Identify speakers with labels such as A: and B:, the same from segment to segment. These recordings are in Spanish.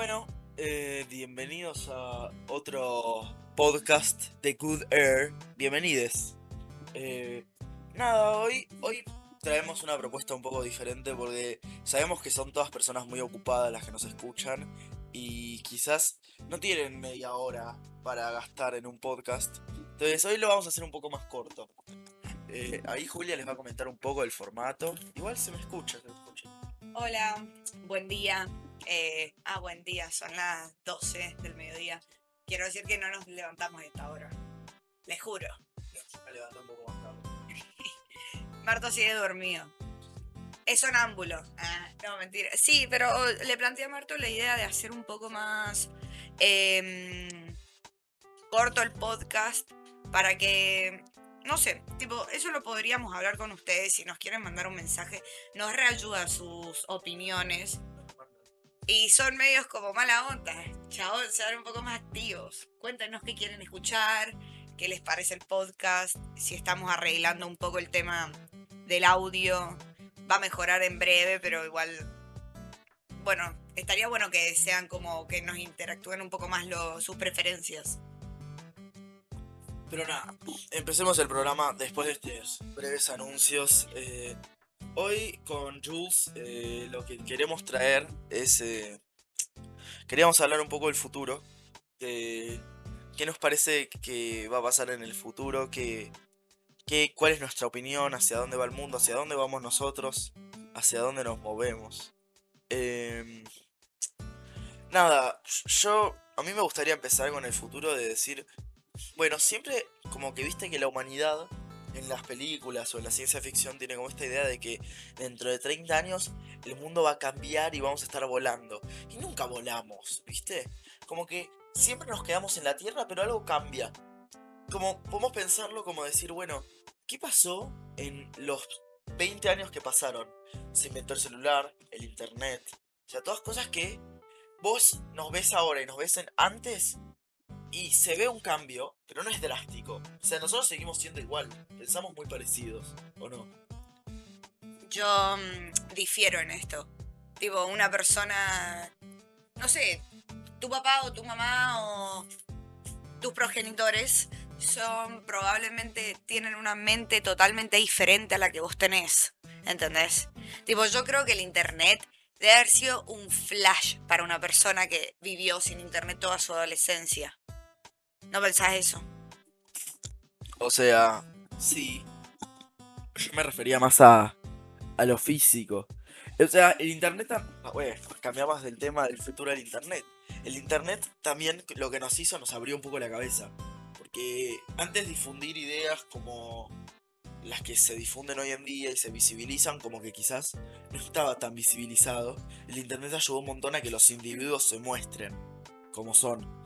A: Bueno, eh, bienvenidos a otro podcast de Good Air. Bienvenides. Eh, nada, hoy, hoy traemos una propuesta un poco diferente porque sabemos que son todas personas muy ocupadas las que nos escuchan y quizás no tienen media hora para gastar en un podcast. Entonces hoy lo vamos a hacer un poco más corto. Eh, ahí Julia les va a comentar un poco el formato. Igual se me escucha, se me escucha.
B: Hola, buen día. Eh, ah, buen día, son las 12 del mediodía. Quiero decir que no nos levantamos a esta hora. Les juro.
A: Me levanto un poco más tarde.
B: Marto sigue dormido. Es sonámbulo. Ah, no, mentira. Sí, pero le planteé a Marto la idea de hacer un poco más em, corto el podcast para que, no sé, tipo, eso lo podríamos hablar con ustedes si nos quieren mandar un mensaje. Nos reayuda sus opiniones. Y son medios como mala onda. Chabón, ser un poco más activos. Cuéntenos qué quieren escuchar, qué les parece el podcast, si estamos arreglando un poco el tema del audio. Va a mejorar en breve, pero igual. Bueno, estaría bueno que sean como que nos interactúen un poco más lo- sus preferencias.
A: Pero nada, empecemos el programa después de estos breves anuncios. Eh, hoy con Jules eh, lo que queremos traer es... eh, queríamos hablar un poco del futuro. de ¿Qué nos parece que va a pasar en el futuro? ¿Qué, qué, ¿Cuál es nuestra opinión? ¿Hacia dónde va el mundo? ¿Hacia dónde vamos nosotros? ¿Hacia dónde nos movemos? Em, nada, yo... A mí me gustaría empezar con el futuro de decir... Bueno, siempre como que viste que la humanidad en las películas o en la ciencia ficción tiene como esta idea de que dentro de 30 años el mundo va a cambiar y vamos a estar volando. Y nunca volamos, ¿viste? Como que siempre nos quedamos en la Tierra, pero algo cambia. Como podemos pensarlo como decir, bueno, ¿qué pasó en los 20 años que pasaron? Se inventó el celular, el internet, o sea, todas cosas que vos nos ves ahora y nos ves en antes y se ve un cambio, pero no es drástico. O sea, nosotros seguimos siendo igual. Pensamos muy parecidos, ¿o no?
B: Yo mm, difiero en esto. Tipo, una persona, no sé, tu papá o tu mamá o tus progenitores son probablemente tienen una mente totalmente diferente a la que vos tenés. ¿Entendés? Tipo, yo creo que el internet debe haber sido un flash para una persona que vivió sin internet toda su adolescencia. ¿No pensás eso?
A: O sea, sí. Yo me refería más a, a lo físico. O sea, el internet... ah, Bueno, cambiamos del tema del futuro del internet. El internet también lo que nos hizo nos abrió un poco la cabeza. Porque antes difundir ideas como las que se difunden hoy en día y se visibilizan, como que quizás no estaba tan visibilizado, el internet ayudó un montón a que los individuos se muestren como son.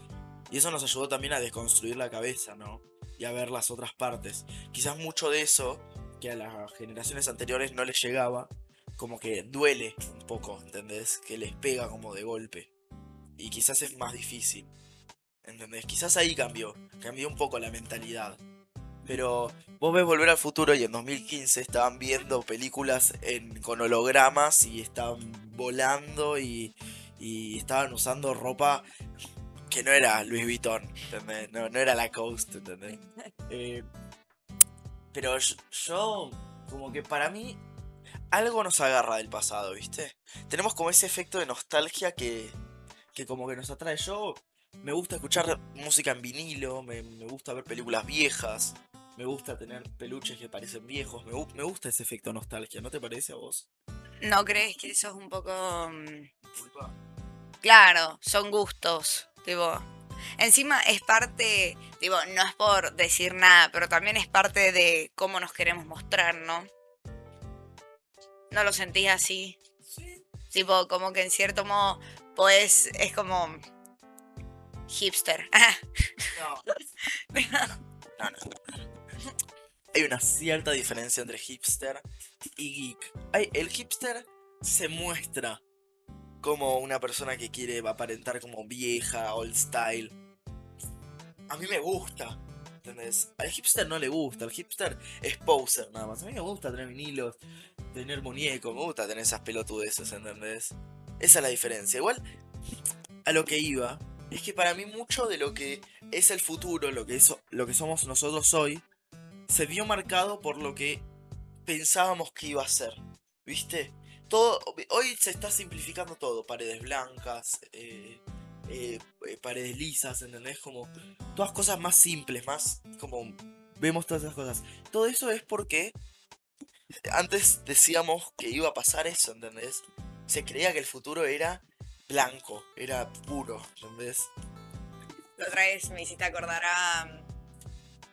A: Y eso nos ayudó también a desconstruir la cabeza, ¿no? Y a ver las otras partes. Quizás mucho de eso, que a las generaciones anteriores no les llegaba, como que duele un poco, ¿entendés? Que les pega como de golpe. Y quizás es más difícil. ¿Entendés? Quizás ahí cambió. Cambió un poco la mentalidad. Pero vos ves Volver al Futuro y en 2015 estaban viendo películas en, con hologramas y estaban volando y, y estaban usando ropa que no era Louis Vuitton, ¿entendés? No, no era la Coast, ¿entendés? Eh, pero yo, yo, como que para mí, algo nos agarra del pasado, ¿viste? Tenemos como ese efecto de nostalgia que, que como que nos atrae. Yo me gusta escuchar música en vinilo, me, me gusta ver películas viejas, me gusta tener peluches que parecen viejos, me, me gusta ese efecto nostalgia, ¿no te parece a vos?
B: ¿No crees que eso es un poco... mm, Claro, son gustos, tipo. Encima es parte, tipo, no es por decir nada, pero también es parte de cómo nos queremos mostrar, ¿no? ¿No lo sentís así?
A: Sí.
B: Tipo, como que en cierto modo, pues, es como hipster.
A: No. No, no. Hay una cierta diferencia entre hipster y geek. Hay- el hipster se muestra como una persona que quiere aparentar como vieja, old style. A mí me gusta, ¿entendés? Al hipster no le gusta, el hipster es poser nada más. A mí me gusta tener vinilos, tener muñecos, me gusta tener esas pelotudeces, ¿entendés? Esa es la diferencia. Igual, a lo que iba es que para mí mucho de lo que es el futuro, lo que, es, lo que somos nosotros hoy, se vio marcado por lo que pensábamos que iba a ser. ¿Viste? Hoy se está simplificando todo. Paredes blancas, eh, eh, eh, paredes lisas, ¿entendés? Como todas cosas más simples, más como vemos todas esas cosas. Todo eso es porque antes decíamos que iba a pasar eso, ¿entendés? Se creía que el futuro era blanco, era puro, ¿entendés?
B: Otra vez me hiciste acordar a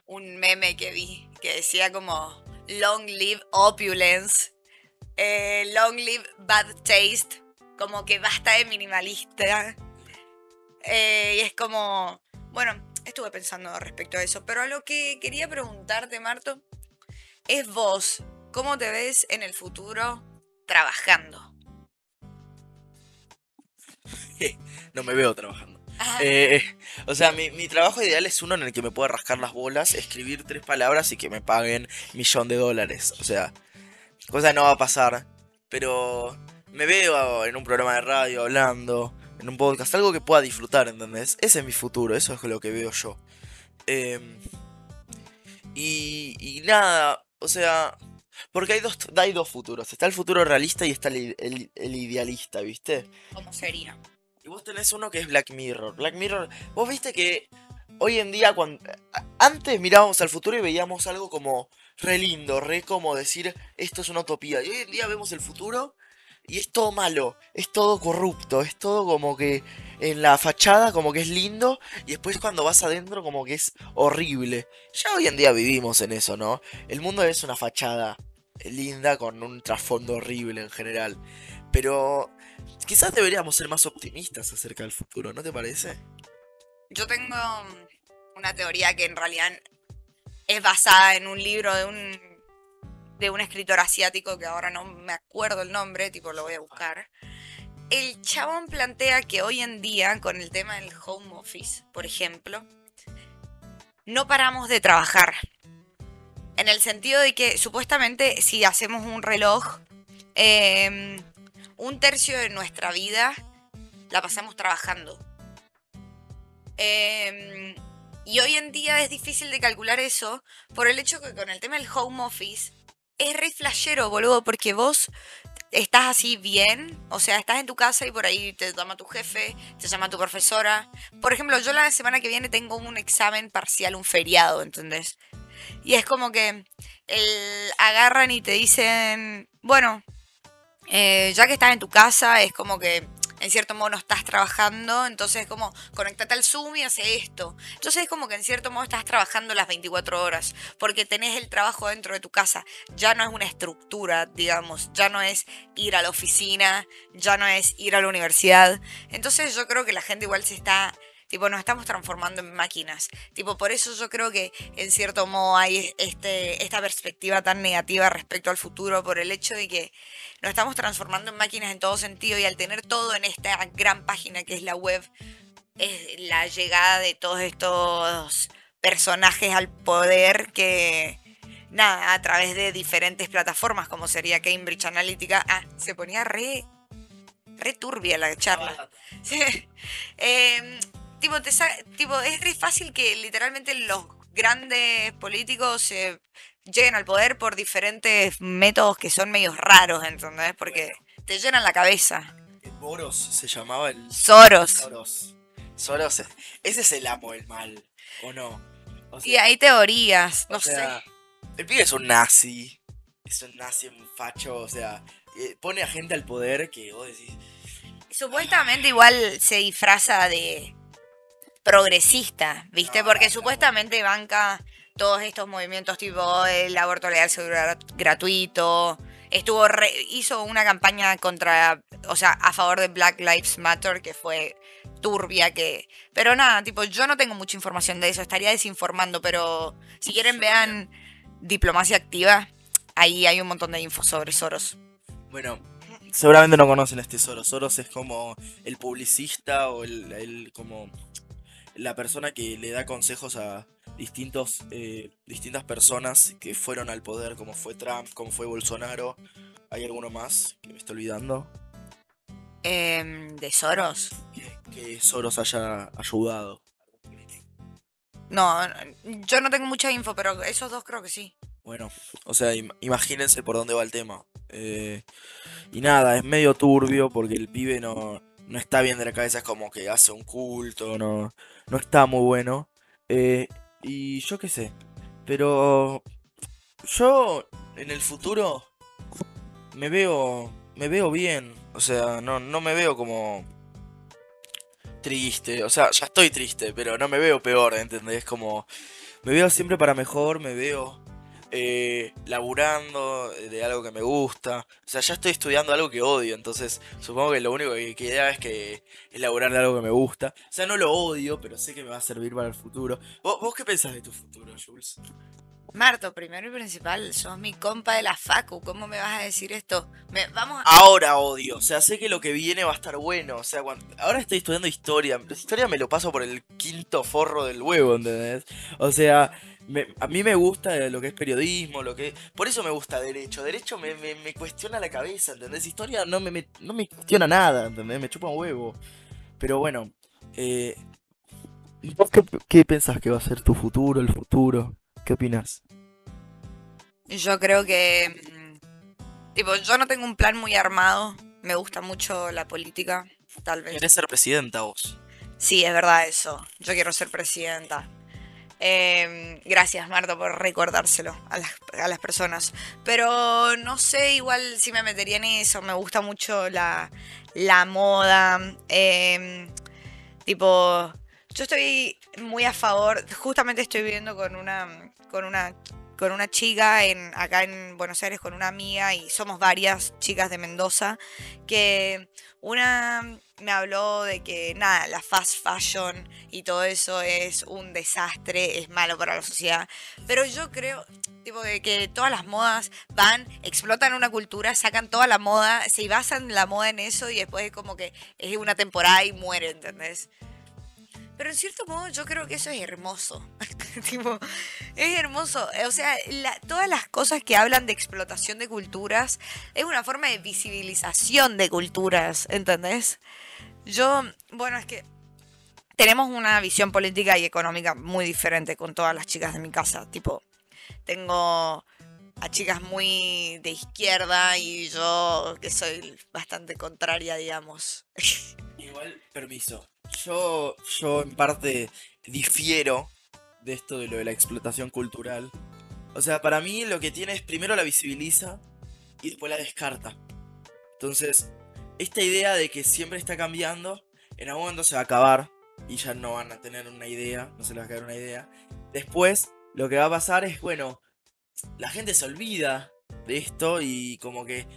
B: um, un meme que vi que decía como Long live opulence, eh, long live bad taste, como que basta de minimalista. Eh, y es como, bueno, estuve pensando respecto a eso, pero a lo que quería preguntarte, Marto, es vos, ¿cómo te ves en el futuro trabajando?
A: no me veo trabajando. Eh, o sea, mi, mi, trabajo ideal es uno en el que me pueda rascar las bolas, escribir tres palabras y que me paguen millón de dólares. O sea, cosa no va a pasar. Pero me veo en un programa de radio hablando, en un podcast, algo que pueda disfrutar, ¿entendés? Ese es mi futuro, eso es lo que veo yo. Em, y, y nada, o sea, porque hay dos, hay dos futuros. Está el futuro realista y está el, el idealista, ¿viste?
B: ¿Cómo sería?
A: Y vos tenés uno que es Black Mirror. Black Mirror, vos viste que hoy en día, cuando antes mirábamos al futuro y veíamos algo como re lindo, re como decir esto es una utopía. Y hoy en día vemos el futuro y es todo malo, es todo corrupto, es todo como que en la fachada como que es lindo y después cuando vas adentro como que es horrible. Ya hoy en día vivimos en eso, ¿no? El mundo es una fachada linda con un trasfondo horrible en general. Pero Quizás deberíamos ser más optimistas acerca del futuro, ¿no te parece?
B: Yo tengo una teoría que en realidad es basada en un libro de un de un escritor asiático que ahora no me acuerdo el nombre, tipo lo voy a buscar. El chabón plantea que hoy en día, con el tema del home office, por ejemplo, no paramos de trabajar. En el sentido de que supuestamente si hacemos un reloj, eh, un tercio de nuestra vida la pasamos trabajando. Em, y hoy en día es difícil de calcular eso por el hecho que con el tema del home office es re flashero, boludo, porque vos estás así bien, o sea, estás en tu casa y por ahí te llama tu jefe, te llama tu profesora. Por ejemplo, yo la semana que viene tengo un examen parcial, un feriado, ¿entendés? Y es como que el, agarran y te dicen, bueno, eh, ya que estás en tu casa, es como que en cierto modo no estás trabajando, entonces es como conectate al Zoom y hace esto. Entonces es como que en cierto modo estás trabajando las 24 horas, porque tenés el trabajo dentro de tu casa. Ya no es una estructura, digamos, ya no es ir a la oficina, ya no es ir a la universidad. Entonces yo creo que la gente igual se está Tipo, nos estamos transformando en máquinas. Tipo, por eso yo creo que en cierto modo hay este, esta perspectiva tan negativa respecto al futuro, por el hecho de que nos estamos transformando en máquinas en todo sentido y al tener todo en esta gran página que es la web, es la llegada de todos estos personajes al poder que, nada, a través de diferentes plataformas como sería Cambridge Analytica, ah, se ponía re, re turbia la charla. Sí. Em, tipo, tipo, es re fácil que literalmente los grandes políticos se lleguen al poder por diferentes métodos que son medios raros, ¿entendés? Porque te llenan la cabeza.
A: Boros se llamaba el...
B: Soros.
A: Soros. Soros. Ese es el amo del mal, ¿o no?
B: y hay teorías, no sé.
A: El pibe es un nazi. Es un nazi, un facho, o sea, eh, pone a gente al poder que vos decís...
B: Supuestamente igual se disfraza de progresista, ¿viste? Porque supuestamente banca todos estos movimientos tipo el aborto legal seguro gratuito. Estuvo hizo una campaña contra, o sea, a favor de Black Lives Matter que fue turbia que, pero nada, tipo yo no tengo mucha información de eso, estaría desinformando, pero si quieren vean Diplomacia Activa, ahí hay un montón de info sobre Soros.
A: Bueno, seguramente no conocen este Soros. Soros es como el publicista o el como la persona que le da consejos a distintos, eh, distintas personas que fueron al poder, como fue Trump, como fue Bolsonaro. ¿Hay alguno más que me estoy olvidando?
B: Em, ¿De Soros?
A: que Soros haya ayudado.
B: No, yo no tengo mucha info, pero esos dos creo que sí.
A: Bueno, o sea, im- imagínense por dónde va el tema. Eh, y nada, es medio turbio porque el pibe no, no está bien de la cabeza, es como que hace un culto, no, no está muy bueno. Eh, y yo qué sé, pero yo en el futuro me veo, me veo bien, o sea, no, no me veo como triste, o sea, ya estoy triste, pero no me veo peor, ¿entendés? Como me veo siempre para mejor, me veo eh, laburando de algo que me gusta. O sea, ya estoy estudiando algo que odio, entonces supongo que lo único que queda es que es laburar de algo que me gusta. O sea, no lo odio, pero sé que me va a servir para el futuro. ¿Vos, vos qué pensás de tu futuro, Jules?
B: Marto, primero y principal, sos mi compa de la Facu. ¿Cómo me vas a decir esto? Me- vamos a...
A: Ahora odio, o sea, sé que lo que viene va a estar bueno. O sea, cuando- ahora estoy estudiando historia. Historia me lo paso por el quinto forro del huevo, ¿entendés? O sea, me- a mí me gusta lo que es periodismo, lo que... Por eso me gusta derecho. Derecho me, me- me cuestiona la cabeza, ¿entendés? Historia no me, no me cuestiona nada, ¿entendés? Me chupa un huevo. Pero bueno, eh, ¿vos qué, qué pensás que va a ser tu futuro, el futuro? ¿Qué opinas?
B: Yo creo que... mm, Tipo, yo no tengo un plan muy armado. Me gusta mucho la política, tal vez.
A: ¿Querés ser presidenta vos?
B: Sí, es verdad eso. Yo quiero ser presidenta. Em, gracias, Marta, por recordárselo a las, a las personas. Pero no sé, igual si me metería en eso. Me gusta mucho la, la moda. em, tipo, yo estoy muy a favor. Justamente estoy viviendo con una, con una, con una chica en, acá en Buenos Aires, con una amiga, y somos varias chicas de Mendoza. Que una me habló de que nada, la fast fashion y todo eso es un desastre, es malo para la sociedad. Pero yo creo, tipo, de que todas las modas van, explotan una cultura, sacan toda la moda, se basan la moda en eso y después es como que es una temporada y muere, ¿entendés? Pero en cierto modo yo creo que eso es hermoso. es hermoso. O sea, todas las cosas que hablan de explotación de culturas es una forma de visibilización de culturas, ¿entendés? Yo, bueno, es que tenemos una visión política y económica muy diferente con todas las chicas de mi casa. Tipo, tengo a chicas muy de izquierda y yo que soy bastante contraria, digamos.
A: Igual, permiso. Yo, yo en parte difiero de esto de lo de la explotación cultural. O sea, para mí lo que tiene es primero la visibiliza y después la descarta. Entonces, esta idea de que siempre está cambiando, en algún momento se va a acabar y ya no van a tener una idea, no se les va a quedar una idea. Después, lo que va a pasar es, bueno, la gente se olvida de esto y como que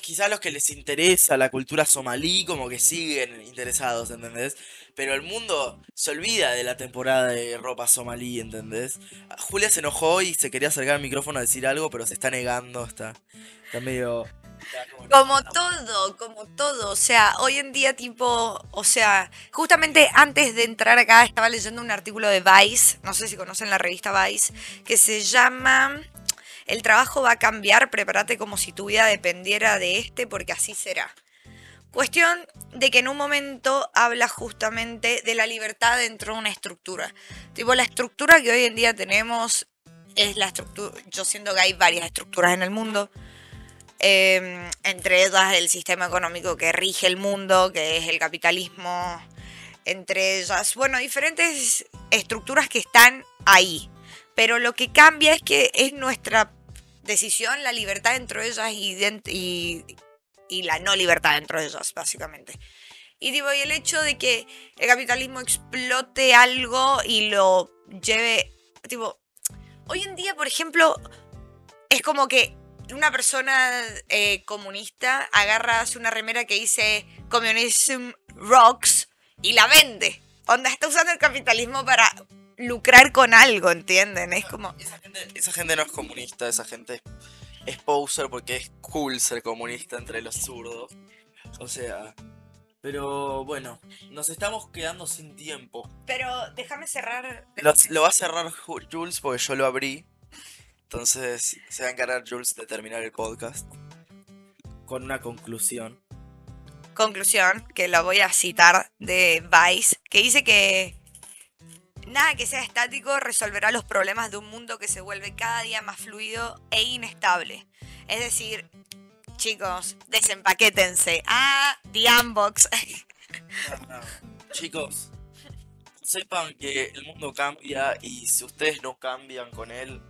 A: quizás los que les interesa la cultura somalí como que siguen interesados, ¿entendés? Pero el mundo se olvida de la temporada de ropa somalí, ¿entendés? Julia se enojó y se quería acercar al micrófono a decir algo, pero se está negando, está, está medio... Como
B: todo, como todo. O sea, hoy en día tipo, o sea, justamente antes de entrar acá estaba leyendo un artículo de Vice, no sé si conocen la revista Vice, que se llama El trabajo va a cambiar, prepárate como si tu vida dependiera de este porque así será. Cuestión de que en un momento habla justamente de la libertad dentro de una estructura. Tipo, la estructura que hoy en día tenemos es la estructura, yo siento que hay varias estructuras en el mundo, eh, entre ellas el sistema económico que rige el mundo, que es el capitalismo, entre ellas, bueno, diferentes estructuras que están ahí. Pero lo que cambia es que es nuestra decisión, la libertad dentro de ellas y, y, y la no libertad dentro de ellas, básicamente. Y digo, y el hecho de que el capitalismo explote algo y lo lleve, tipo, hoy en día, por ejemplo, es como que una persona eh, comunista agarra una remera que dice Communism Rocks y la vende. Onda, está usando el capitalismo para lucrar con algo, ¿entienden? Es como...
A: Esa gente, esa gente no es comunista, esa gente es, poser porque es cool ser comunista entre los zurdos. O sea... Pero bueno, nos estamos quedando sin tiempo.
B: Pero déjame cerrar...
A: Lo, lo va a cerrar Ju- Jules porque yo lo abrí. Entonces se va a encargar Jules de terminar el podcast. Con una conclusión.
B: conclusión, que la voy a citar de Vice, que dice que nada que sea estático resolverá los problemas de un mundo que se vuelve cada día más fluido e inestable. Es decir, chicos, desempaquétense. Ah, The Unbox.
A: Chicos, sepan que el mundo cambia y si ustedes no cambian con él,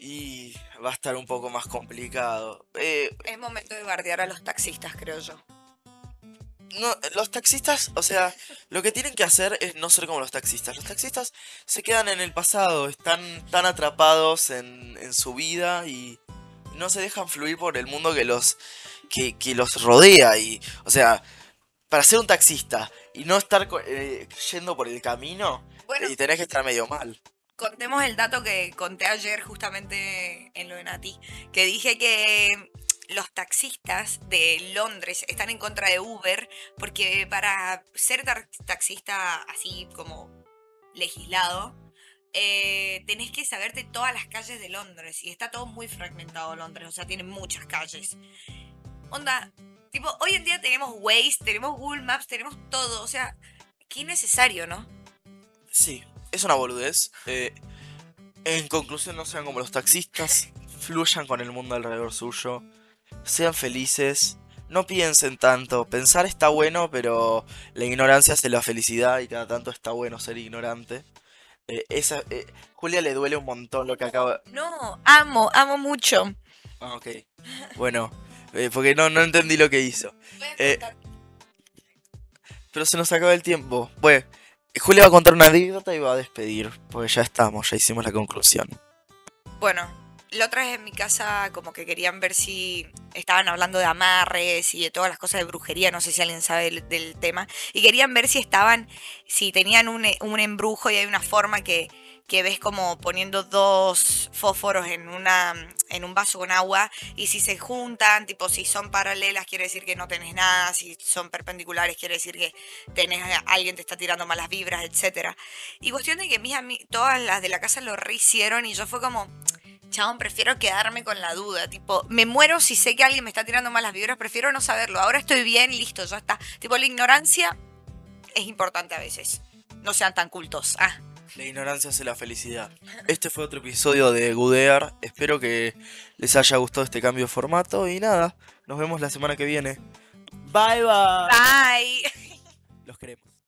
A: y va a estar un poco más complicado. Eh,
B: es momento de bardear a los taxistas, creo yo.
A: No, los taxistas, o sea, lo que tienen que hacer es no ser como los taxistas. Los taxistas se quedan en el pasado, están tan atrapados en, en su vida y no se dejan fluir por el mundo que los, que, que los rodea. Y, o sea, para ser un taxista y no estar eh, yendo por el camino, y tenés que estar medio mal
B: contemos el dato que conté ayer justamente en lo de Nati, que dije que los taxistas de Londres están en contra de Uber porque para ser taxista así como legislado, eh, tenés que saberte todas las calles de Londres y está todo muy fragmentado Londres, o sea, tiene muchas calles. Onda, tipo, hoy en día tenemos Waze, tenemos Google Maps, tenemos todo, o sea, qué necesario, ¿no?
A: Sí, es una boludez. Eh, en conclusión, no sean como los taxistas. Fluyan con el mundo alrededor suyo. Sean felices. No piensen tanto. Pensar está bueno, pero la ignorancia hace la felicidad y cada tanto está bueno ser ignorante. Eh, esa, eh, Julia le duele un montón lo que acaba.
B: No, amo, amo mucho.
A: Ah, ok. Bueno, porque no, no entendí lo que hizo. pero se nos acaba el tiempo. Bueno, Julia va a contar una anécdota y va a despedir, porque ya estamos, ya hicimos la conclusión.
B: Bueno, la otra vez en mi casa como que querían ver si estaban hablando de amarres y de todas las cosas de brujería, no sé si alguien sabe del, tema, y querían ver si estaban, si tenían un, un embrujo y hay una forma que que ves como poniendo dos fósforos en, una, en un vaso con agua y si se juntan, tipo si son paralelas quiere decir que no tenés nada, si son perpendiculares quiere decir que tenés alguien te está tirando malas vibras, etc. Y cuestión de que mis todas las de la casa lo rehicieron y yo fue como, chabón, prefiero quedarme con la duda, tipo, me muero si sé que alguien me está tirando malas vibras, prefiero no saberlo, ahora estoy bien, listo, ya está. Tipo, la ignorancia es importante a veces, no sean tan cultos. Ah.
A: La ignorancia hace la felicidad. Este fue otro episodio de Gudear. Espero que les haya gustado este cambio de formato. Y nada, nos vemos la semana que viene. Bye bye.
B: Bye.